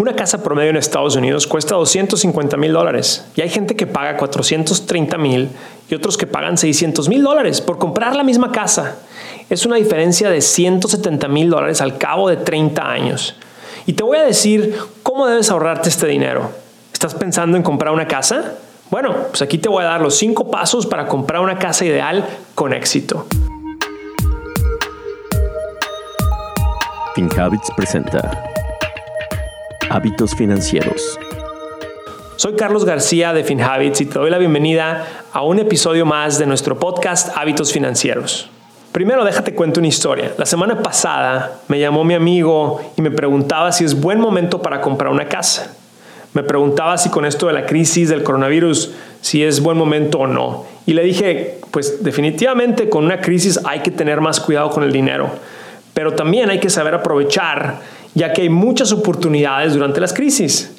Una casa promedio en Estados Unidos cuesta 250 mil dólares y hay gente que paga 430 mil y otros que pagan 600 mil dólares por comprar la misma casa. Es una diferencia de 170 mil dólares al cabo de 30 años. Y te voy a decir cómo debes ahorrarte este dinero. ¿Estás pensando en comprar una casa? Bueno, pues aquí te voy a dar los 5 pasos para comprar una casa ideal con éxito. FinHabits presenta Hábitos financieros. Soy Carlos García de FinHabits y te doy la bienvenida a un episodio más de nuestro podcast Hábitos Financieros. Primero déjate cuento una historia. La semana pasada me llamó mi amigo y me preguntaba si es buen momento para comprar una casa. Me preguntaba si con esto de la crisis del coronavirus, si es buen momento o no. Y le dije, pues definitivamente con una crisis hay que tener más cuidado con el dinero, pero también hay que saber aprovechar ya que hay muchas oportunidades durante las crisis.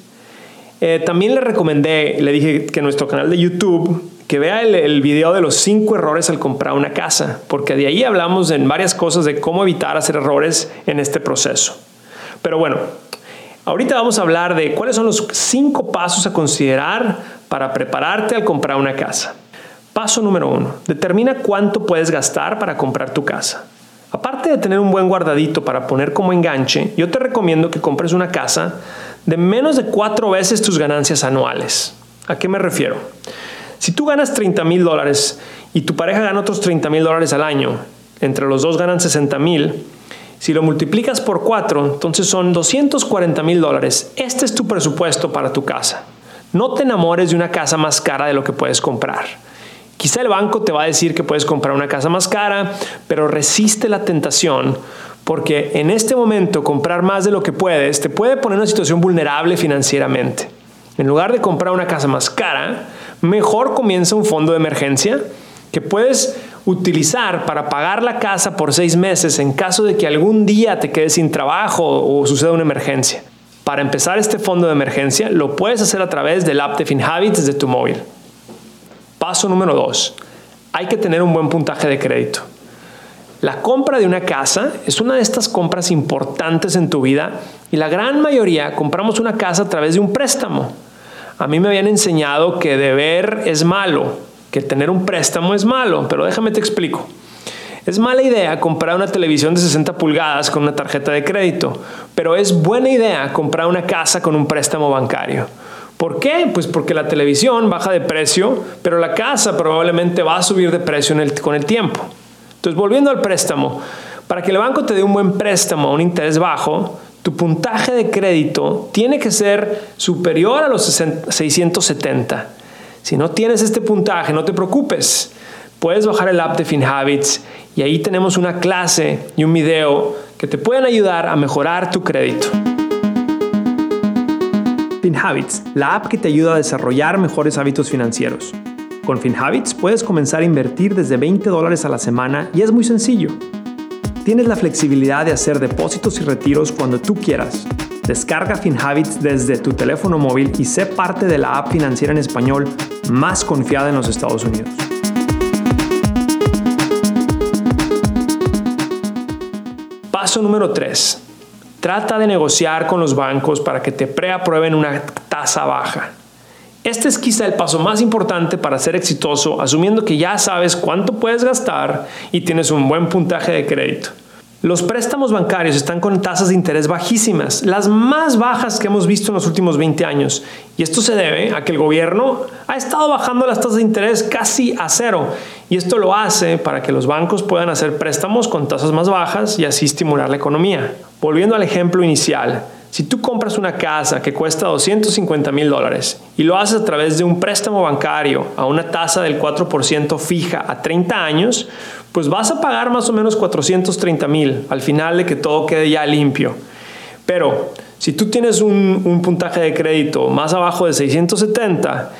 Eh, también le recomendé, le dije que nuestro canal de YouTube, que vea el, el, video de los cinco errores al comprar una casa, porque de ahí hablamos en varias cosas de cómo evitar hacer errores en este proceso. Pero bueno, ahorita vamos a hablar de cuáles son los cinco pasos a considerar para prepararte al comprar una casa. Paso número uno, determina cuánto puedes gastar para comprar tu casa. Aparte de tener un buen guardadito para poner como enganche, yo te recomiendo que compres una casa de menos de cuatro veces tus ganancias anuales. ¿A qué me refiero? Si tú ganas 30 mil dólares y tu pareja gana otros 30 mil dólares al año, entre los dos ganan 60 mil, si lo multiplicas por cuatro, entonces son 240 mil dólares. Este es tu presupuesto para tu casa. No te enamores de una casa más cara de lo que puedes comprar. Quizá el banco te va a decir que puedes comprar una casa más cara, pero resiste la tentación porque en este momento comprar más de lo que puedes te puede poner en una situación vulnerable financieramente. En lugar de comprar una casa más cara, mejor comienza un fondo de emergencia que puedes utilizar para pagar la casa por seis meses en caso de que algún día te quedes sin trabajo o suceda una emergencia. Para empezar este fondo de emergencia lo puedes hacer a través del app de FinHabits desde tu móvil. Paso número dos, hay que tener un buen puntaje de crédito. La compra de una casa es una de estas compras importantes en tu vida y la gran mayoría compramos una casa a través de un préstamo. A mí me habían enseñado que deber es malo, que tener un préstamo es malo, pero déjame te explico. Es mala idea comprar una televisión de 60 pulgadas con una tarjeta de crédito, pero es buena idea comprar una casa con un préstamo bancario. ¿Por qué? Pues porque la televisión baja de precio, pero la casa probablemente va a subir de precio con el tiempo. Entonces, volviendo al préstamo, para que el banco te dé un buen préstamo a un interés bajo, tu puntaje de crédito tiene que ser superior a los 670. Si no tienes este puntaje, no te preocupes. Puedes bajar el app de FinHabits y ahí tenemos una clase y un video que te pueden ayudar a mejorar tu crédito. FinHabits, la app que te ayuda a desarrollar mejores hábitos financieros. Con FinHabits puedes comenzar a invertir desde 20 dólares a la semana y es muy sencillo. Tienes la flexibilidad de hacer depósitos y retiros cuando tú quieras. Descarga FinHabits desde tu teléfono móvil y sé parte de la app financiera en español más confiada en los Estados Unidos. Paso número 3 Trata de negociar con los bancos para que te preaprueben una tasa baja. Este es quizá el paso más importante para ser exitoso, asumiendo que ya sabes cuánto puedes gastar y tienes un buen puntaje de crédito. Los préstamos bancarios están con tasas de interés bajísimas, las más bajas que hemos visto en los últimos 20 años. Y esto se debe a que el gobierno ha estado bajando las tasas de interés casi a cero. Y esto lo hace para que los bancos puedan hacer préstamos con tasas más bajas y así estimular la economía. Volviendo al ejemplo inicial, si tú compras una casa que cuesta 250 mil dólares y lo haces a través de un préstamo bancario a una tasa del 4% fija a 30 años, pues vas a pagar más o menos 430 mil al final de que todo quede ya limpio. Pero si tú tienes un, puntaje de crédito más abajo de 670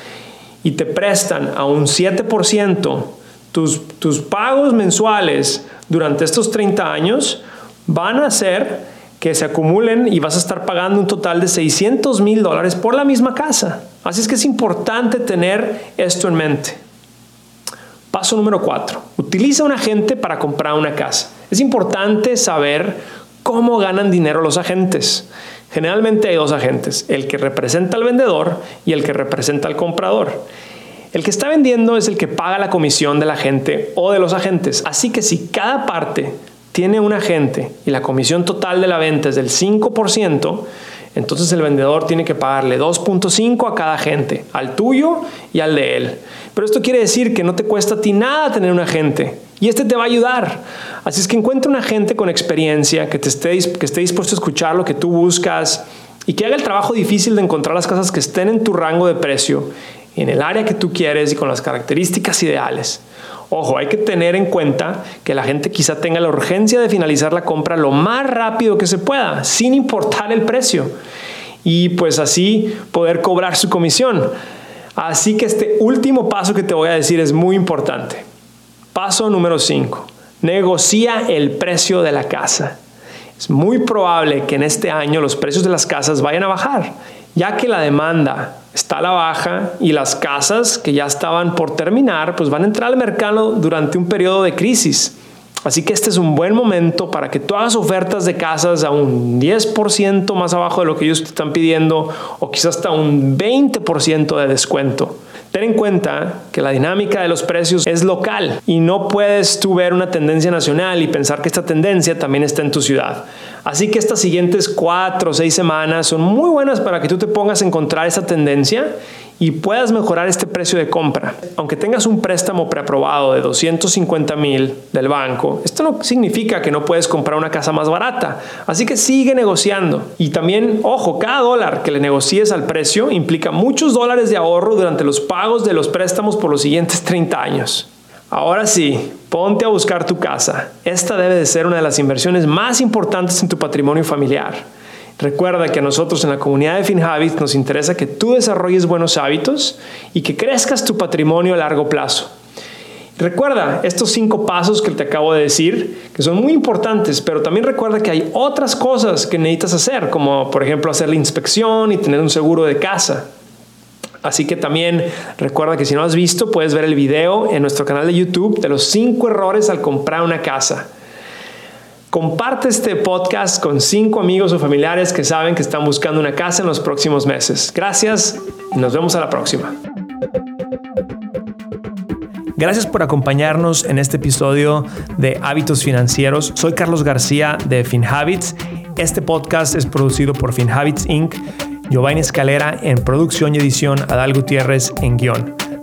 y te prestan a un 7%, tus, tus pagos mensuales durante estos 30 años van a ser que se acumulen y vas a estar pagando un total de 600 mil dólares por la misma casa. Así es que es importante tener esto en mente. Paso número 4. Utiliza un agente para comprar una casa. Es importante saber cómo ganan dinero los agentes. Generalmente hay dos agentes, el que representa al vendedor y el que representa al comprador. El que está vendiendo es el que paga la comisión del agente o de los agentes. Así que si cada parte tiene un agente y la comisión total de la venta es del 5%, entonces el vendedor tiene que pagarle 2.5 a cada agente, al tuyo y al de él. Pero esto quiere decir que no te cuesta a ti nada tener un agente y este te va a ayudar. Así es que encuentra un agente con experiencia que, te esté, que esté dispuesto a escuchar lo que tú buscas y que haga el trabajo difícil de encontrar las casas que estén en tu rango de precio, en el área que tú quieres y con las características ideales. Ojo, hay que tener en cuenta que la gente quizá tenga la urgencia de finalizar la compra lo más rápido que se pueda, sin importar el precio, y pues así poder cobrar su comisión. Así que este último paso que te voy a decir es muy importante. Paso número 5. Negocia el precio de la casa. Es muy probable que en este año los precios de las casas vayan a bajar, ya que la demanda está a la baja y las casas que ya estaban por terminar, pues van a entrar al mercado durante un periodo de crisis. Así que este es un buen momento para que tú hagas ofertas de casas a un 10% más abajo de lo que ellos te están pidiendo o quizás hasta un 20% de descuento. Ten en cuenta que la dinámica de los precios es local y no puedes tú ver una tendencia nacional y pensar que esta tendencia también está en tu ciudad. Así que estas siguientes cuatro o seis semanas son muy buenas para que tú te pongas a encontrar esa tendencia y puedas mejorar este precio de compra. Aunque tengas un préstamo preaprobado de 250 mil del banco, esto no significa que no puedes comprar una casa más barata. Así que sigue negociando. Y también, ojo, cada dólar que le negocies al precio implica muchos dólares de ahorro durante los pagos de los préstamos por los siguientes 30 años. Ahora sí, ponte a buscar tu casa. Esta debe de ser una de las inversiones más importantes en tu patrimonio familiar. Recuerda que a nosotros en la comunidad de FinHabit nos interesa que tú desarrolles buenos hábitos y que crezcas tu patrimonio a largo plazo. Recuerda estos cinco pasos que te acabo de decir, que son muy importantes, pero también recuerda que hay otras cosas que necesitas hacer, como por ejemplo hacer la inspección y tener un seguro de casa. Así que también recuerda que si no has visto, puedes ver el video en nuestro canal de YouTube de los cinco errores al comprar una casa. Comparte este podcast con cinco amigos o familiares que saben que están buscando una casa en los próximos meses. Gracias y nos vemos a la próxima. Gracias por acompañarnos en este episodio de Hábitos Financieros. Soy Carlos García de FinHabits. Este podcast es producido por FinHabits Inc. Giovanni Escalera en producción y edición, Adal Gutiérrez en guion.